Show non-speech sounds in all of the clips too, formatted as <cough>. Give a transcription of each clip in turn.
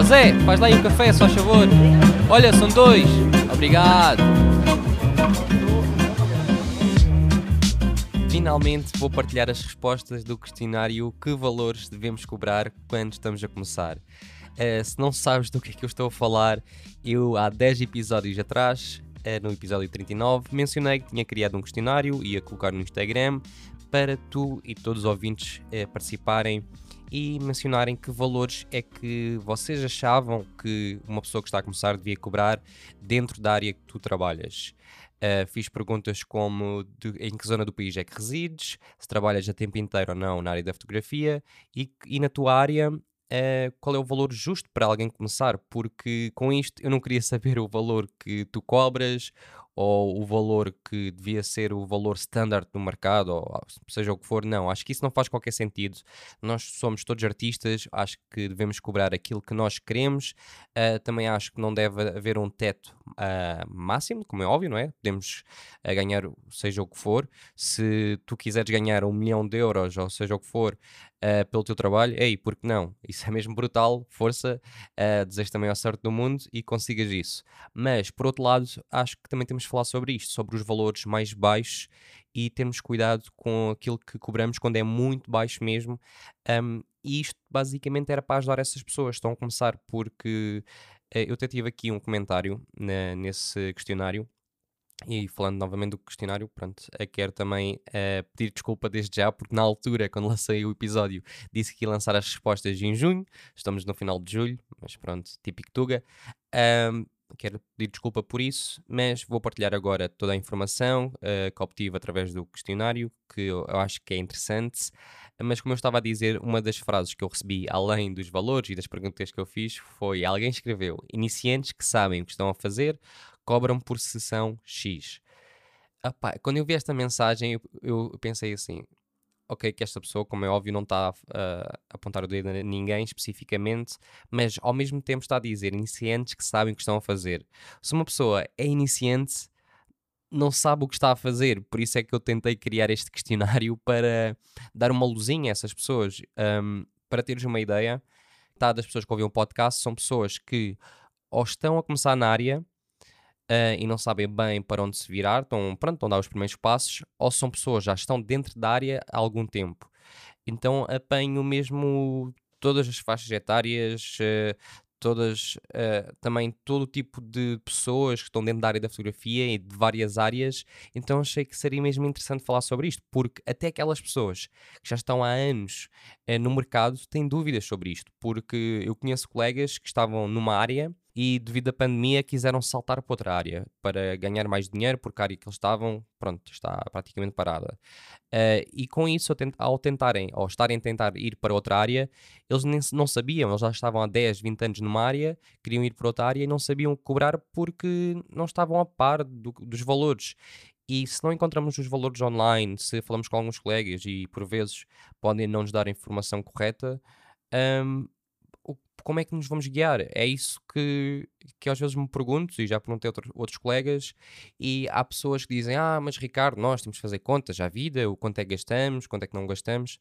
Ó Zé, faz lá aí um café, só favor. Olha, são dois. Obrigado. Finalmente vou partilhar as respostas do questionário Que valores devemos cobrar quando estamos a começar. Uh, se não sabes do que é que eu estou a falar, eu há 10 episódios atrás, uh, no episódio 39, mencionei que tinha criado um questionário e ia colocar no Instagram para tu e todos os ouvintes uh, participarem e mencionarem que valores é que vocês achavam que uma pessoa que está a começar devia cobrar dentro da área que tu trabalhas. Uh, fiz perguntas como de, em que zona do país é que resides, se trabalhas a tempo inteiro ou não na área da fotografia e, e na tua área uh, qual é o valor justo para alguém começar, porque com isto eu não queria <laughs> saber o valor que tu cobras ou o valor que devia ser o valor standard do mercado, ou seja o que for, não, acho que isso não faz qualquer sentido. Nós somos todos artistas, acho que devemos cobrar aquilo que nós queremos. Uh, também acho que não deve haver um teto uh, máximo, como é óbvio, não é? Podemos uh, ganhar seja o que for. Se tu quiseres ganhar um milhão de euros, ou seja o que for, uh, pelo teu trabalho, ei, porque não? Isso é mesmo brutal, força, uh, desejo também a sorte do mundo e consigas isso. Mas, por outro lado, acho que também temos de falar sobre isto, sobre os valores mais baixos e termos cuidado com aquilo que cobramos quando é muito baixo mesmo. Um, e isto basicamente era para ajudar essas pessoas. Estão a começar porque uh, eu até tive aqui um comentário na, nesse questionário e falando novamente do questionário, pronto, quero também uh, pedir desculpa desde já, porque na altura, quando lancei o episódio, disse que ia lançar as respostas em junho, estamos no final de julho, mas pronto, típico Tuga. Um, quero pedir desculpa por isso, mas vou partilhar agora toda a informação uh, que obtive através do questionário, que eu, eu acho que é interessante. Mas, como eu estava a dizer, uma das frases que eu recebi, além dos valores e das perguntas que eu fiz, foi: alguém escreveu, iniciantes que sabem o que estão a fazer, cobram por sessão X. Epá, quando eu vi esta mensagem, eu, eu, pensei assim: ok, que esta pessoa, como é óbvio, não está a, a apontar o dedo a ninguém especificamente, mas ao mesmo tempo está a dizer iniciantes que sabem o que estão a fazer. Se uma pessoa é iniciante, não sabe o que está a fazer, por isso é que eu tentei criar este <laughs> questionário para dar uma luzinha a essas pessoas. Um, para teres uma ideia, tá, das pessoas que ouvem o podcast são pessoas que ou estão a começar na área uh, e não sabem bem para onde se virar, estão, pronto, estão a dar os primeiros passos, ou são pessoas que já estão dentro da área há algum tempo. Então apanho mesmo todas as faixas etárias, uh, todas, uh, também todo tipo de pessoas que estão dentro da área da fotografia e de várias áreas, então achei que seria mesmo interessante falar sobre isto, porque até aquelas pessoas que já estão há anos uh, no mercado têm dúvidas sobre isto, porque eu conheço colegas que estavam numa área e devido à pandemia quiseram saltar para outra área para ganhar mais dinheiro porque a área que eles estavam, pronto, está praticamente parada. Uh, e com isso, ao tentarem, ou estarem a tentar ir para outra área, eles nem, não sabiam, eles já estavam há 10, 20 anos numa área, queriam ir para outra área e não sabiam cobrar porque não estavam a par do, dos valores. E se não encontramos os valores online, se falamos com alguns colegas e por vezes podem não nos dar a informação correta, um, como é que nos vamos guiar? É isso que, que às vezes me pergunto, e já perguntei a outro, outros colegas, e há pessoas que dizem: Ah, mas Ricardo, nós temos que fazer contas à vida, o quanto é que gastamos, quanto é que não gastamos.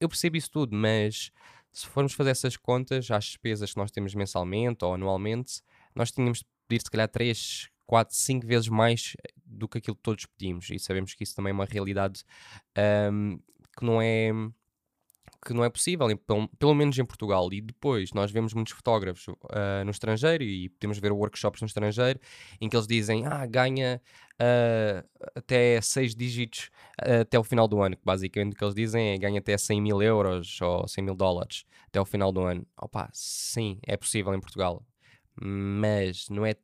Eu percebo isso tudo, mas se formos fazer essas contas às despesas que nós temos mensalmente ou anualmente, nós tínhamos de pedir se calhar 3, 4, 5 vezes mais do que aquilo que todos pedimos, e sabemos que isso também é uma realidade um, que não é que não é possível, pelo, pelo, menos em Portugal. E depois nós vemos muitos fotógrafos uh, no estrangeiro e podemos ver workshops no estrangeiro em que eles dizem: ah, ganha uh, até 6 dígitos uh, até o final do ano. Que basicamente o que eles dizem é ganha até 100 mil euros ou 100 mil dólares até o final do ano. Opa, sim, é possível em Portugal, mas não é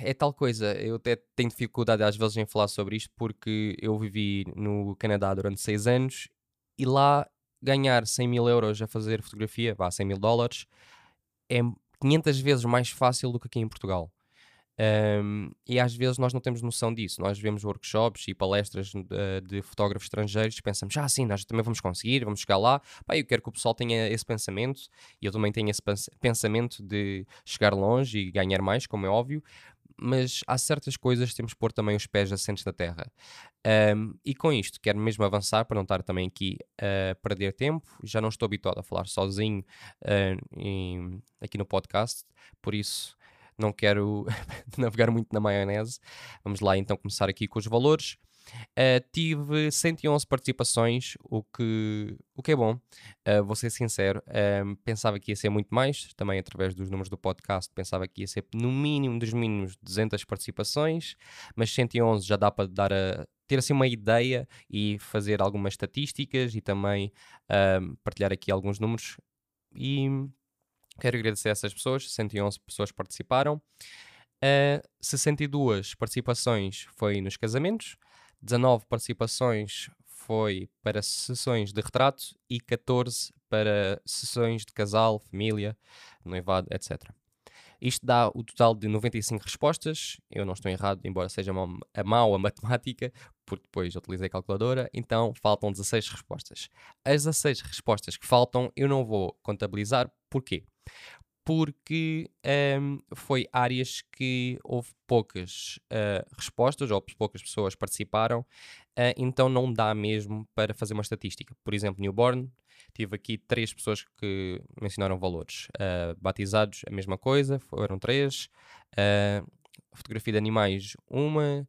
é tal coisa, eu até tenho dificuldade às vezes em falar sobre isto porque eu vivi no Canadá durante 6 anos e lá ganhar 100 mil euros a fazer fotografia, vá, 100 mil dólares, é 500 vezes mais fácil do que aqui em Portugal. Um, e às vezes nós não temos noção disso. Nós vemos workshops e palestras de, de fotógrafos estrangeiros e pensamos, ah, sim, nós também vamos conseguir, vamos chegar lá. Pá, eu quero que o pessoal tenha esse pensamento e eu também tenho esse pensamento de chegar longe e ganhar mais, como é óbvio. Mas há certas coisas que temos que pôr também os pés assentes na terra. Um, e com isto, quero mesmo avançar para não estar também aqui a perder tempo. Já não estou habituado a falar sozinho uh, em, aqui no podcast, por isso não quero <laughs> navegar muito na maionese. Vamos lá então começar aqui com os valores. Uh, tive 111 participações, o que, o que é bom, uh, vou ser sincero. Uh, pensava que ia ser muito mais, também através dos números do podcast, pensava que ia ser no mínimo dos mínimos 200 participações, mas 111 já dá para dar a, ter assim uma ideia e fazer algumas estatísticas e também partilhar aqui alguns números. E quero agradecer a essas pessoas, 111 pessoas participaram. Uh, 62 participações foi nos casamentos, 19 participações foi para sessões de retrato e 14 para sessões de casal, família, noivado, etc. Isto dá o total de 95 respostas. Eu não estou errado, embora seja a mau a matemática, porque depois utilizei a calculadora. Então faltam 16 respostas. As 16 respostas que faltam eu não vou contabilizar. Porquê? Porque um, foi áreas que houve poucas uh, respostas ou poucas pessoas participaram, uh, então não dá mesmo para fazer uma estatística. Por exemplo, Newborn, tive aqui três pessoas que mencionaram valores. Uh, batizados, a mesma coisa, foram três. fotografia de animais, uma.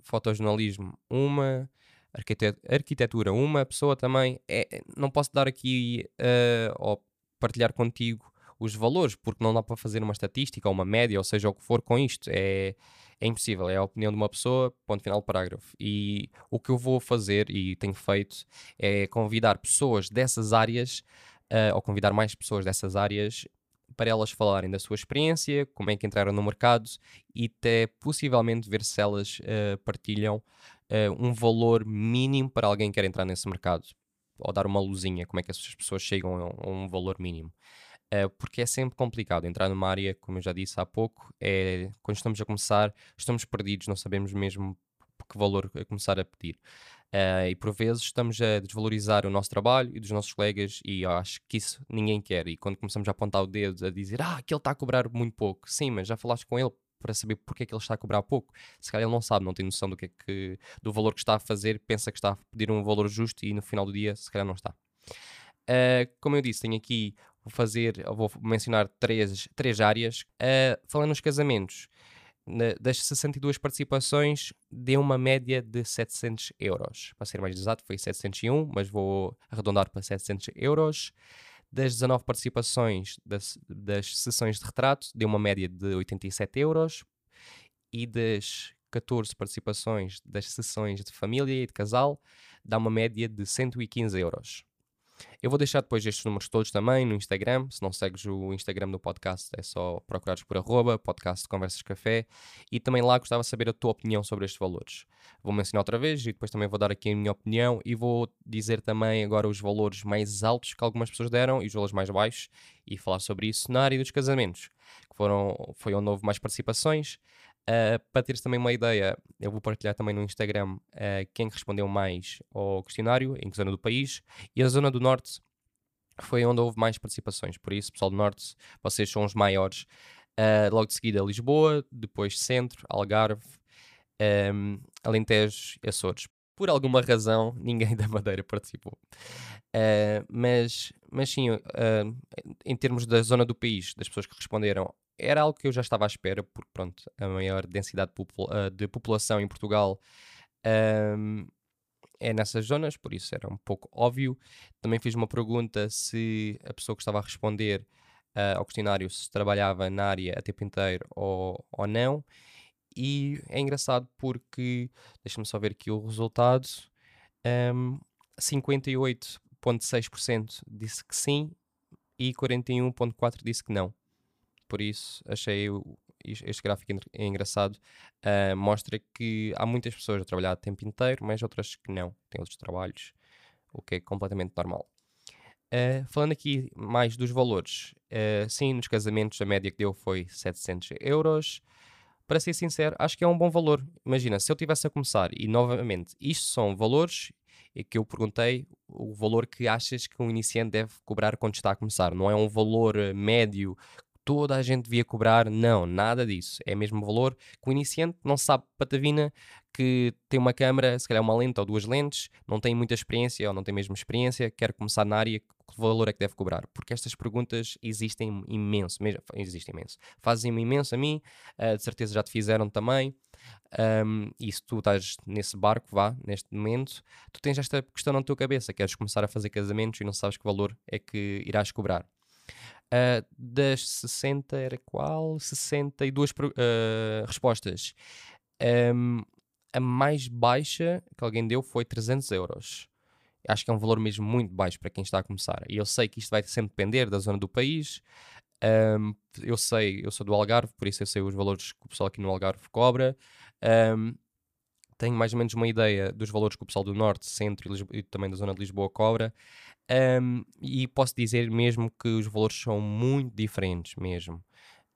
fotojornalismo, uma. arquitetura, uma pessoa também. É, não posso dar aqui ou partilhar contigo os valores, porque não dá para fazer uma estatística ou uma média, ou seja, o que for com isto. É, é impossível, é a opinião de uma pessoa, ponto final parágrafo. E o que eu vou fazer, e tenho feito, é convidar pessoas dessas áreas, uh, ou convidar mais pessoas dessas áreas, para elas falarem da sua experiência, como é que entraram no mercado e até possivelmente ver se elas uh, partilham uh, um valor mínimo para alguém que quer entrar nesse mercado. Ou dar uma luzinha, como é que essas pessoas chegam a um valor mínimo. Uh, porque é sempre complicado entrar numa área, como eu já disse há pouco, é, quando estamos a começar, estamos perdidos, não sabemos mesmo que valor começar a pedir. Uh, e por vezes estamos a desvalorizar o nosso trabalho e dos nossos colegas, e acho que isso ninguém quer. E quando começamos a apontar o dedo, a dizer, ah, aquele está a cobrar muito pouco, sim, mas já falaste com ele para saber porque é que ele está a cobrar pouco. Se calhar ele não sabe, não tem noção do que é que do valor que está a fazer, pensa que está a pedir um valor justo e no final do dia, se calhar não está. Uh, como eu disse, tenho aqui vou fazer, vou mencionar três, três áreas. Uh, falando nos casamentos, na, das 62 participações, deu uma média de 700 euros. Para ser mais exato, foi 701, mas vou arredondar para 700 euros. Das 19 participações das, das sessões de retrato, deu uma média de 87 euros. E das 14 participações das sessões de família e de casal, dá uma média de 115 euros. Eu vou deixar depois estes números todos também no Instagram. Se não segues o Instagram do podcast, é só procurares por arroba, podcast Conversas Café. E também lá gostava de saber a tua opinião sobre estes valores. Vou mencionar outra vez e depois também vou dar aqui a minha opinião e vou dizer também agora os valores mais altos que algumas pessoas deram e os valores mais baixos e falar sobre isso na área dos casamentos, que foram, foi onde houve mais participações. Uh, para teres também uma ideia, eu vou partilhar também no Instagram uh, quem respondeu mais ao questionário, em que zona do país, e a zona do Norte foi onde houve mais participações. Por isso, pessoal do Norte, vocês são os maiores. Uh, logo de seguida, Lisboa, depois Centro, Algarve, um, Alentejo e Açores. Por alguma razão, <laughs> ninguém da Madeira participou. mas, mas sim, em termos da zona do país, das pessoas que responderam, era algo que eu já estava à espera, porque pronto, a maior densidade de, de população em Portugal um, é nessas zonas, por isso era um pouco óbvio. Também fiz uma pergunta se a pessoa que estava a responder uh, ao questionário se trabalhava na área a tempo inteiro ou, ou não. E é engraçado porque, deixa-me só ver aqui o resultado, um, 58,6% disse que sim e 41,4% disse que não por isso achei este gráfico engraçado. Uh, mostra que há muitas pessoas a trabalhar a tempo inteiro, mas outras que não, têm outros trabalhos, o que é completamente normal. Uh, falando aqui mais dos valores, uh, sim, nos casamentos a média que deu foi 700 euros. Para ser sincero, acho que é um bom valor. Imagina, se eu tivesse a começar, e novamente, isto são valores que eu perguntei o valor que achas que um iniciante deve cobrar quando está a começar. Não é um valor médio toda a gente devia cobrar. Não, nada disso. É mesmo valor que o iniciante não sabe patavina que tem uma câmera, se calhar uma lente ou duas lentes, não tem muita experiência ou não tem mesmo experiência, quer começar na área, que valor é que deve cobrar? Porque estas perguntas existem imenso, mesmo, existem imenso. Fazem-me imenso a mim, uh, de certeza já te fizeram também. Um, e se tu estás nesse barco, vá, neste momento, tu tens esta questão na tua cabeça, queres começar a fazer casamentos e não sabes que valor é que irás cobrar. Uh, das 60 era qual? 62 uh, respostas. Um, a mais baixa que alguém deu foi 300 euros. Acho que é um valor mesmo muito baixo para quem está a começar. E eu sei que isto vai sempre depender da zona do país. Um, eu sei, eu sou do Algarve, por isso eu sei os valores que o pessoal aqui no Algarve cobra. Um, tenho mais ou menos uma ideia dos valores que o pessoal do Norte, Centro e, e também da zona de Lisboa cobra. Um, e posso dizer mesmo que os valores são muito diferentes mesmo.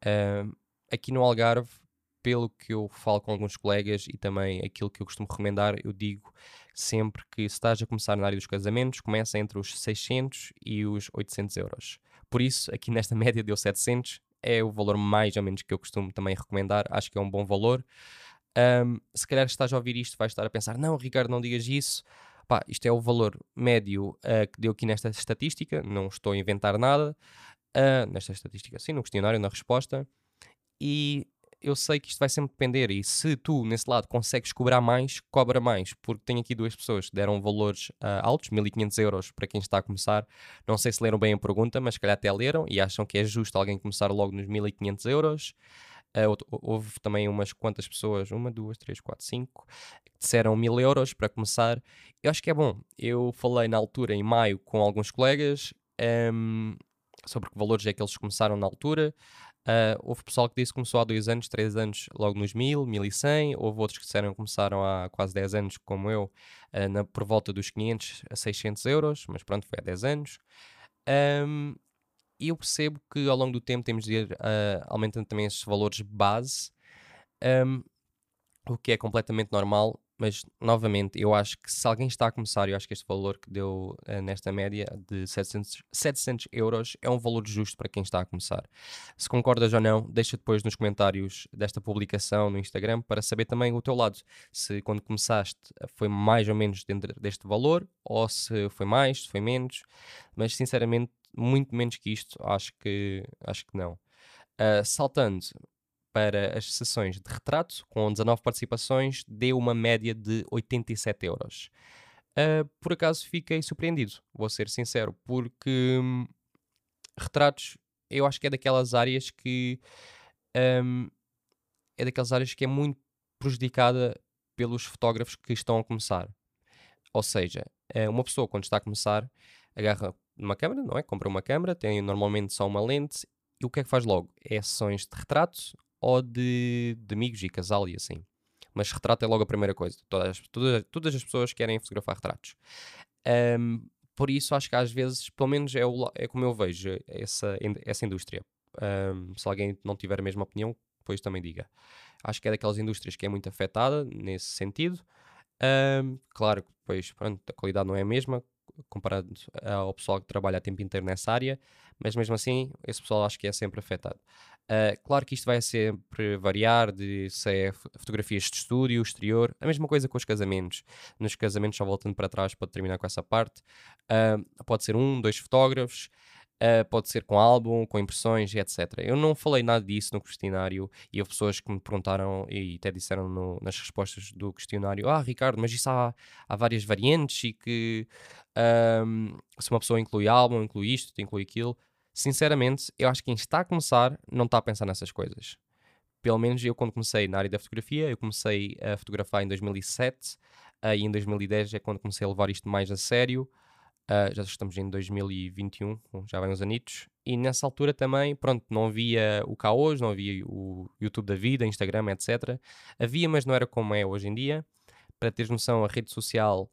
Um, aqui no Algarve, pelo que eu falo com alguns colegas e também aquilo que eu costumo recomendar, eu digo sempre que se estás a começar na área dos casamentos, começa entre os 600 e os 800 euros. Por isso, aqui nesta média deu 700, é o valor mais ou menos que eu costumo também recomendar, acho que é um bom valor. Um, se calhar estás a ouvir isto, vais estar a pensar, não Ricardo, não digas isso, Pá, isto é o valor médio uh, que deu aqui nesta estatística, não estou a inventar nada, uh, nesta estatística, sim, no questionário, na resposta, e eu sei que isto vai sempre depender, e se tu, nesse lado, consegues cobrar mais, cobra mais, porque tenho aqui duas pessoas que deram valores uh, altos, 1500 euros para quem está a começar, não sei se leram bem a pergunta, mas se calhar até leram, e acham que é justo alguém começar logo nos 1500 euros, houve também umas quantas pessoas, uma, duas, três, quatro, cinco, que disseram mil euros para começar. Eu acho que é bom. Eu falei na altura, em maio, com alguns colegas um, ehm, sobre que valores é que eles começaram na altura. Uh, houve pessoal que disse que começou há dois anos, três anos, logo nos mil, mil e cem. Houve outros que disseram que começaram há quase 10 anos, como eu, uh, na, por volta dos 500 a 600 euros, mas pronto, foi há 10 anos. Um, ehm, e eu percebo que ao longo do tempo temos de ir uh, aumentando também esses valores base, um, o que é completamente normal, mas novamente eu acho que se alguém está a começar, eu acho que este valor que deu uh, nesta média de 700, 700 euros é um valor justo para quem está a começar. Se concordas ou não, deixa depois nos comentários desta publicação no Instagram para saber também o teu lado. Se quando começaste foi mais ou menos dentro deste valor, ou se foi mais, se foi menos, mas sinceramente muito menos que isto, acho que, acho que não. Uh, saltando para as sessões de retrato, com 19 participações, deu uma média de 87 euros. Uh, por acaso fiquei surpreendido, vou ser sincero, porque hum, retratos eu acho que é daquelas áreas que um, é daquelas áreas que é muito prejudicada pelos fotógrafos que estão a começar. Ou seja, eh, uma pessoa quando está a começar agarra uma câmera, não é? Compra uma câmera, tem normalmente só uma lente e o que é que faz logo? É sessões de retrato ou de, de amigos e casal e assim. Mas retrato é logo a primeira coisa. Todas, todas, todas as pessoas querem fotografar retratos. Um, por isso acho que às vezes, pelo menos é, o, é como eu vejo essa, essa indústria. Um, se alguém não tiver a mesma opinião, depois também diga. Acho que é daquelas indústrias que é muito afetada nesse sentido. Um, claro que depois pronto, a qualidade não é a mesma, comparado ao pessoal que trabalha a tempo inteiro nessa área, mas mesmo assim, esse pessoal acho que é sempre afetado. Uh, claro que isto vai sempre variar de se é fotografias de estúdio, exterior, a mesma coisa com os casamentos. Nos casamentos, só voltando para trás para terminar com essa parte, uh, pode ser um, dois fotógrafos, Uh, pode ser com álbum, com impressões etc. Eu não falei nada disso no questionário e houve pessoas que me perguntaram e até disseram no, nas respostas do questionário: Ah, Ricardo, mas isso há, há várias variantes e que um, se uma pessoa inclui álbum, inclui isto, inclui aquilo. Sinceramente, eu acho que quem está a começar não está a pensar nessas coisas. Pelo menos eu, quando comecei na área da fotografia, eu comecei a fotografar em 2007 uh, e em 2010 é quando comecei a levar isto mais a sério. Uh, já estamos em 2021, já vem uns anitos. E nessa altura também, pronto, não havia o cá hoje, não havia o YouTube da vida, Instagram, etc. Havia, mas não era como é hoje em dia. Para teres noção, a rede social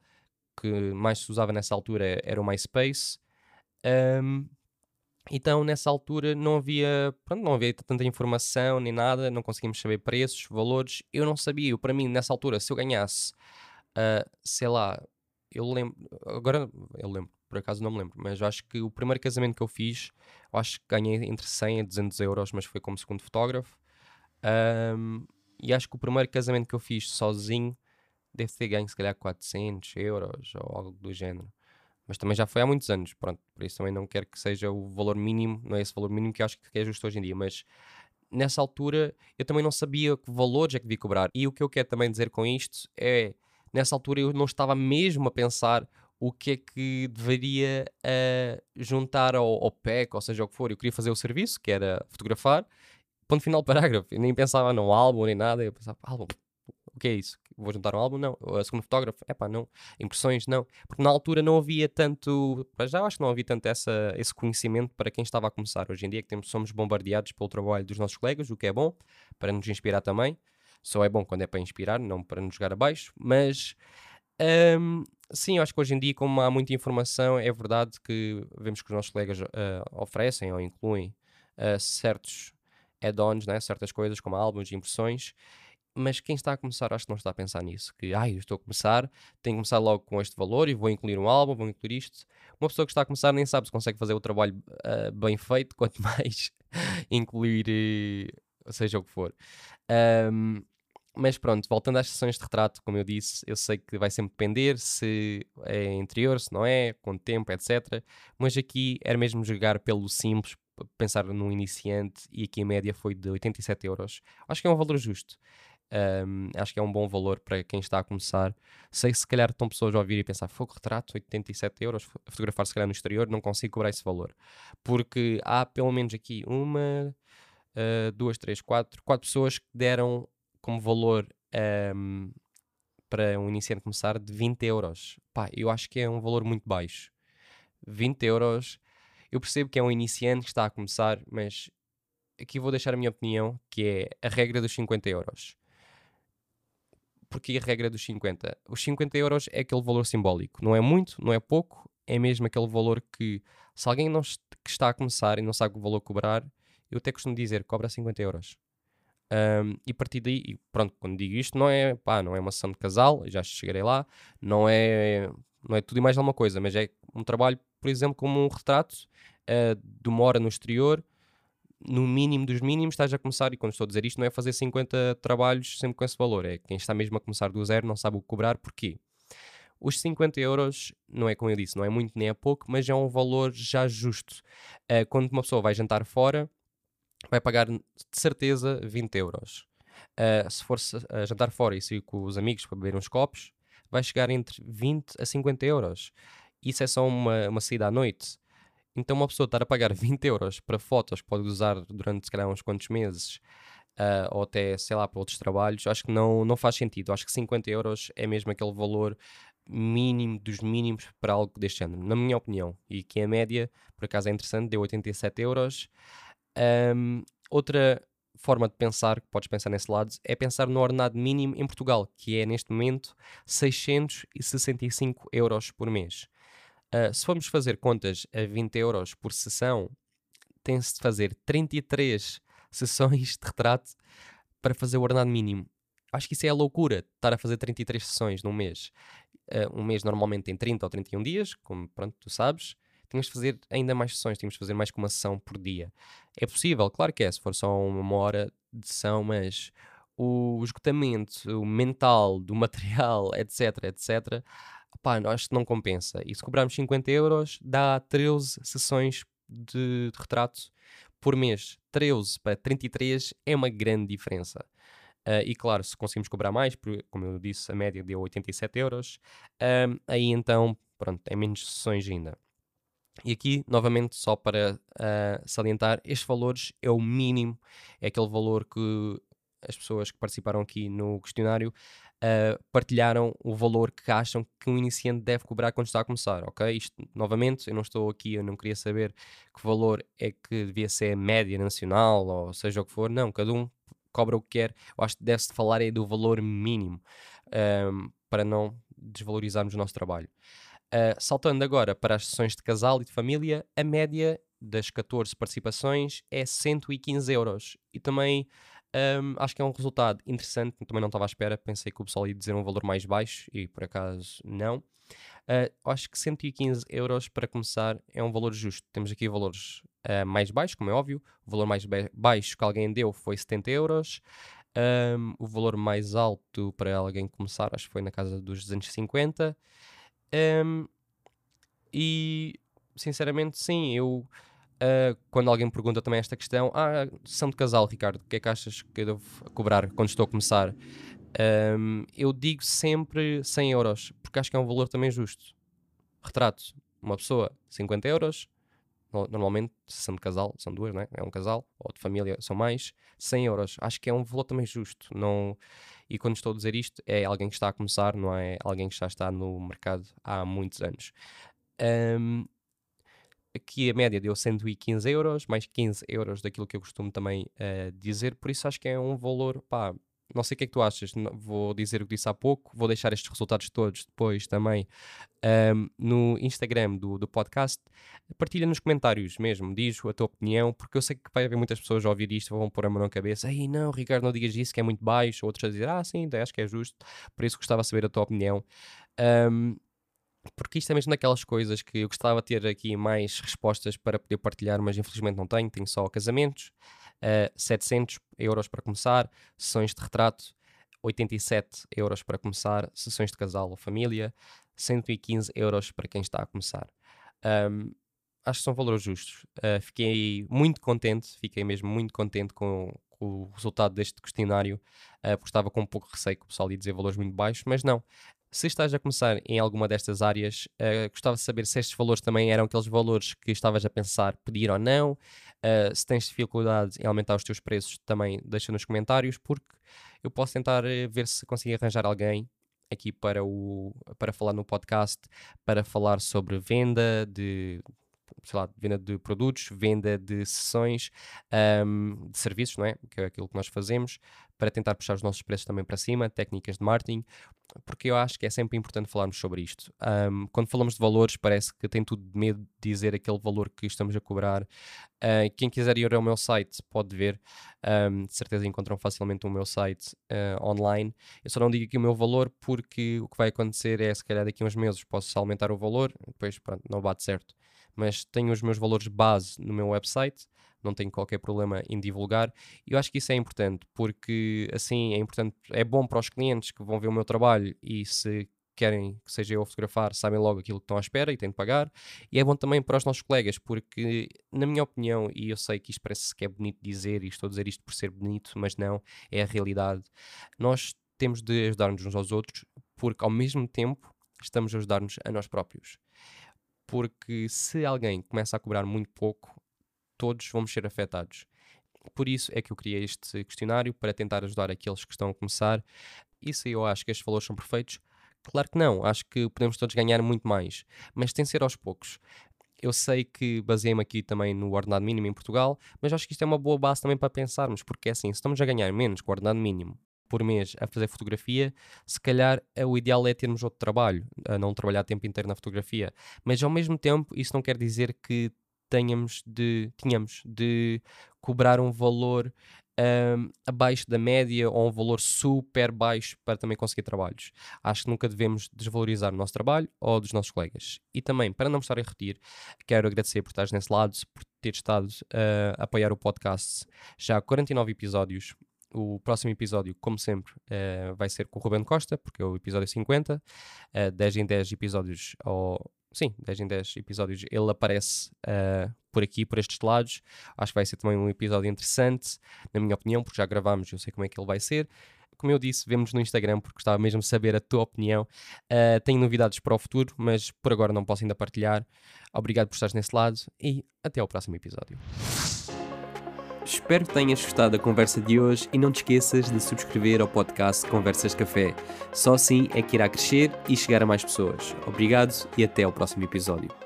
que mais se usava nessa altura era o MySpace. Um, então, nessa altura, não havia, pronto, não havia tanta informação nem nada, não conseguimos saber preços, valores. Eu não sabia, para mim, nessa altura, se eu ganhasse, uh, sei lá, eu lembro, agora eu lembro, por acaso não me lembro, mas acho que o primeiro casamento que eu fiz, eu acho que ganhei entre 100 a 200 euros, mas foi como segundo fotógrafo. Um, e acho que o primeiro casamento que eu fiz sozinho deve ter ganho se calhar 400 euros ou algo do género. Mas também já foi há muitos anos, pronto, por isso também não quero que seja o valor mínimo, não é esse valor mínimo que acho que é justo hoje em dia, mas nessa altura eu também não sabia que valores é que devia cobrar. E o que eu quero também dizer com isto é, nessa altura eu não estava mesmo a pensar o que é que deveria uh, juntar ao, ao PEC, ou seja, o que for. Eu queria fazer o serviço, que era fotografar, ponto final parágrafo. Eu nem pensava no álbum nem nada, eu pensava, álbum, o que é isso? Vou juntar um álbum? Não. A segunda fotógrafo? É pá, não. Impressões? Não. Porque na altura não havia tanto. Para já acho que não havia tanto essa, esse conhecimento para quem estava a começar. Hoje em dia que temos, somos bombardeados pelo trabalho dos nossos colegas, o que é bom, para nos inspirar também. Só é bom quando é para inspirar, não para nos jogar abaixo. Mas um, sim, acho que hoje em dia, como há muita informação, é verdade que vemos que os nossos colegas uh, oferecem ou incluem uh, certos add-ons, né? certas coisas como álbuns e impressões mas quem está a começar acho que não está a pensar nisso. Que, ai, eu estou a começar, tenho que começar logo com este valor e vou incluir um álbum, vou incluir isto. Uma pessoa que está a começar nem sabe se consegue fazer o trabalho uh, bem feito, <laughs> quanto mais incluir, uh, seja o que for. Um, mas pronto, voltando às sessões de retrato, como eu disse, eu sei que vai sempre depender se é interior, se não é, com tempo, etc. Mas aqui era mesmo jogar pelo simples, pensar num iniciante, e aqui a média foi de 87 euros. Acho que é um valor justo. Um, acho que é um bom valor para quem está a começar. Sei que se calhar estão pessoas a ouvir e pensar, fogo retrato, 87 euros, fotografar se calhar no exterior, não consigo cobrar esse valor. Porque há pelo menos aqui uma, uh, duas, três, quatro, quatro pessoas que deram como valor um, para um iniciante começar de 20 euros. Pá, eu acho que é um valor muito baixo. 20 euros, eu percebo que é um iniciante que está a começar, mas aqui vou deixar a minha opinião, que é a regra dos 50 euros porque a regra dos 50? Os 50 euros é aquele valor simbólico. Não é muito, não é pouco, é mesmo aquele valor que, se alguém não que está a começar e não sabe o valor cobrar, eu até costumo dizer, cobra 50 euros. Um, e a partir daí, pronto, quando digo isto, não é, pá, não é uma sessão de casal, já chegarei lá, não é, não é tudo e mais alguma coisa, mas é um trabalho, por exemplo, como um retrato uh, de uma hora no exterior, no mínimo dos mínimos, estás a começar, e quando estou a dizer isto, não é fazer 50 trabalhos sempre com esse valor, é quem está mesmo a começar do zero não sabe o que cobrar, porquê? Os 50 euros, não é como eu disse, não é muito nem é pouco, mas é um valor já justo. Uh, quando uma pessoa vai jantar fora, vai pagar de certeza 20 euros. Uh, se for uh, jantar fora e sair com os amigos para beber uns copos, vai chegar entre 20 a 50 euros. Isso é só uma, uma saída à noite. Então, uma pessoa estar a pagar <laughs> 20 euros para fotos que pode usar durante, se calhar, uns quantos meses, uh, ou até, sei lá, para outros trabalhos, acho que não, não faz sentido. Acho que 50 euros é mesmo aquele valor mínimo dos mínimos para algo deste género, na minha opinião. E que a média, por acaso é interessante, deu 87 euros. Um, outra forma de pensar, que podes pensar nesse lado, é pensar no ordenado mínimo em Portugal, que é neste momento 665 euros por mês. Uh, se formos fazer contas a 20 euros por sessão, tem-se de fazer 33 <laughs> sessões de retrato para fazer o ordenado mínimo. Acho que isso é a loucura, estar a fazer 33 sessões num mês. Uh, um mês normalmente tem 30 ou 31 dias, como pronto, tu sabes. Temos de fazer ainda mais sessões, temos de fazer mais que uma sessão por dia. É possível, claro que é, se for só uma hora de sessão, mas o esgotamento mental do <laughs> material, etc, etc, pá, acho que não compensa. E se cobrarmos 50 euros, dá 13 sessões de, de retrato por mês. 13 para 33 é uma grande diferença. Uh, e claro, se conseguimos cobrar mais, porque, como eu disse, a média deu 87 euros, uh, aí então, pronto, é menos sessões ainda. E aqui, novamente, só para uh, salientar, estes valores é o mínimo, é aquele valor que as pessoas que participaram aqui no questionário uh, partilharam o valor que acham que um iniciante deve cobrar quando está a começar, ok? Isto, novamente, eu não estou aqui, eu não queria saber que valor é que devia ser a média nacional, ou seja o que for, não, cada um cobra o que quer, eu acho que deve-se falar aí do valor mínimo, um, para não desvalorizarmos o nosso trabalho. Uh, saltando agora para as sessões de casal e de família, a média das 14 participações é 115 euros. E também um, acho que é um resultado interessante, também não estava à espera, pensei que o pessoal ia dizer um valor mais baixo e por acaso não. Uh, acho que 115 euros para começar é um valor justo. Temos aqui valores uh, mais baixos, como é óbvio. O valor mais baixo que alguém deu foi 70 euros. Um, o valor mais alto para alguém começar, acho que foi na casa dos 250. Um, e sinceramente, sim, eu. Uh, quando alguém me pergunta também esta questão, ah, são de casal, Ricardo, o que é que achas que eu devo cobrar quando estou a começar? Um, eu digo sempre 100 euros, porque acho que é um valor também justo. Retrato, uma pessoa, 50 euros. Normalmente, se são de casal, são duas, né? É um casal, ou de família, são mais. 100 euros, acho que é um valor também justo. Não... E quando estou a dizer isto, é alguém que está a começar, não é alguém que já está no mercado há muitos anos. Um, aqui a média deu 115 euros, mais 15 euros daquilo que eu costumo também uh, dizer, por isso acho que é um valor, pá, não sei o que é que tu achas, vou dizer o que disse há pouco, vou deixar estes resultados todos depois também um, no Instagram do, do podcast. Partilha nos comentários mesmo, diz a tua opinião, porque eu sei que vai haver muitas pessoas a ouvir isto, vão pôr a mão na cabeça, ei não, Ricardo, não digas isso que é muito baixo, outros a dizer, ah sim, acho que é justo, por isso gostava de saber a tua opinião. Um, porque isto é mesmo daquelas coisas que eu gostava de ter aqui mais respostas para poder partilhar, mas infelizmente não tenho, tenho só casamentos, uh, 700 euros para começar, sessões de retrato, 87 euros para começar, sessões de casal ou família, 115 euros para quem está a começar. Um, acho que são valores justos. Uh, fiquei muito contente, fiquei mesmo muito contente com, com o resultado deste questionário, uh, porque estava com um pouco de receio que o pessoal ia dizer valores muito baixos, mas não. Se estás a começar em alguma destas áreas, uh, gostava de saber se estes valores também eram aqueles valores que estavas a pensar pedir ou não. Uh, se tens dificuldade em aumentar os teus preços, também deixa nos comentários, porque eu posso tentar uh, ver se consigo arranjar alguém aqui para, o, para falar no podcast, para falar sobre venda de sei lá, venda de produtos, venda de sessões, um, de serviços, não é? Que é aquilo que nós fazemos, para tentar puxar os nossos preços também para cima, técnicas de marketing, porque eu acho que é sempre importante falarmos sobre isto. Um, quando falamos de valores, parece que tem tudo de medo de dizer aquele valor que estamos a cobrar. Uh, quem quiser ir ao meu site pode ver, um, de certeza encontram facilmente o meu site uh, online. Eu só não digo aqui o meu valor porque o que vai acontecer é, se calhar daqui a uns meses posso aumentar o valor, depois pronto, não bate certo mas tenho os meus valores base no meu website, não tenho qualquer problema em divulgar. E eu acho que isso é importante, porque assim é importante, é bom para os clientes que vão ver o meu trabalho e se querem que seja eu a fotografar, sabem logo aquilo que estão à espera e têm de pagar. E é bom também para os nossos colegas, porque, na minha opinião, e eu sei que isto parece que é bonito dizer, e estou a dizer isto por ser bonito, mas não, é a realidade. Nós temos de ajudar-nos uns aos outros, porque ao mesmo tempo estamos a ajudar-nos a nós próprios porque se alguém começa a cobrar muito pouco, todos vamos ser afetados. Por isso é que eu criei este questionário para tentar ajudar aqueles que estão a começar. Se eu acho que estes valores são perfeitos? Claro que não, acho que podemos todos ganhar muito mais, mas tem de ser aos poucos. Eu sei que baseei-me aqui também no ordenado mínimo em Portugal, mas acho que isto é uma boa base também para pensarmos, porque é assim, se estamos a ganhar menos que o ordenado mínimo por mês a fazer fotografia, se calhar é o ideal é termos outro trabalho, a não trabalhar tempo inteiro na fotografia. Mas ao mesmo tempo, isso não quer dizer que tenhamos de, tínhamos de cobrar um valor um, abaixo da média ou um valor super baixo para também conseguir trabalhos. Acho que nunca devemos desvalorizar o nosso trabalho ou dos nossos colegas. E também, para não estar a repetir, quero agradecer por estares nesse lado, por ter estado uh, a apoiar o podcast. Já há 49 episódios o próximo episódio, como sempre, uh, vai ser com o Ruben Costa, porque é o episódio 50. Uh, 10 em 10 episódios, ou, sim, 10 em 10 episódios, ele aparece uh, por aqui, por estes lados. Acho que vai ser também um episódio interessante, na minha opinião, porque já gravámos, eu sei como é que ele vai ser. Como eu disse, vemos no Instagram, porque gostava mesmo de saber a tua opinião. Uh, tenho novidades para o futuro, mas por agora não posso ainda partilhar. Obrigado por estares nesse lado e até ao próximo episódio. Espero que tenhas gostado da conversa de hoje e não te esqueças de subscrever ao podcast Conversas Café. Só assim é que irá crescer e chegar a mais pessoas. Obrigado e até ao próximo episódio.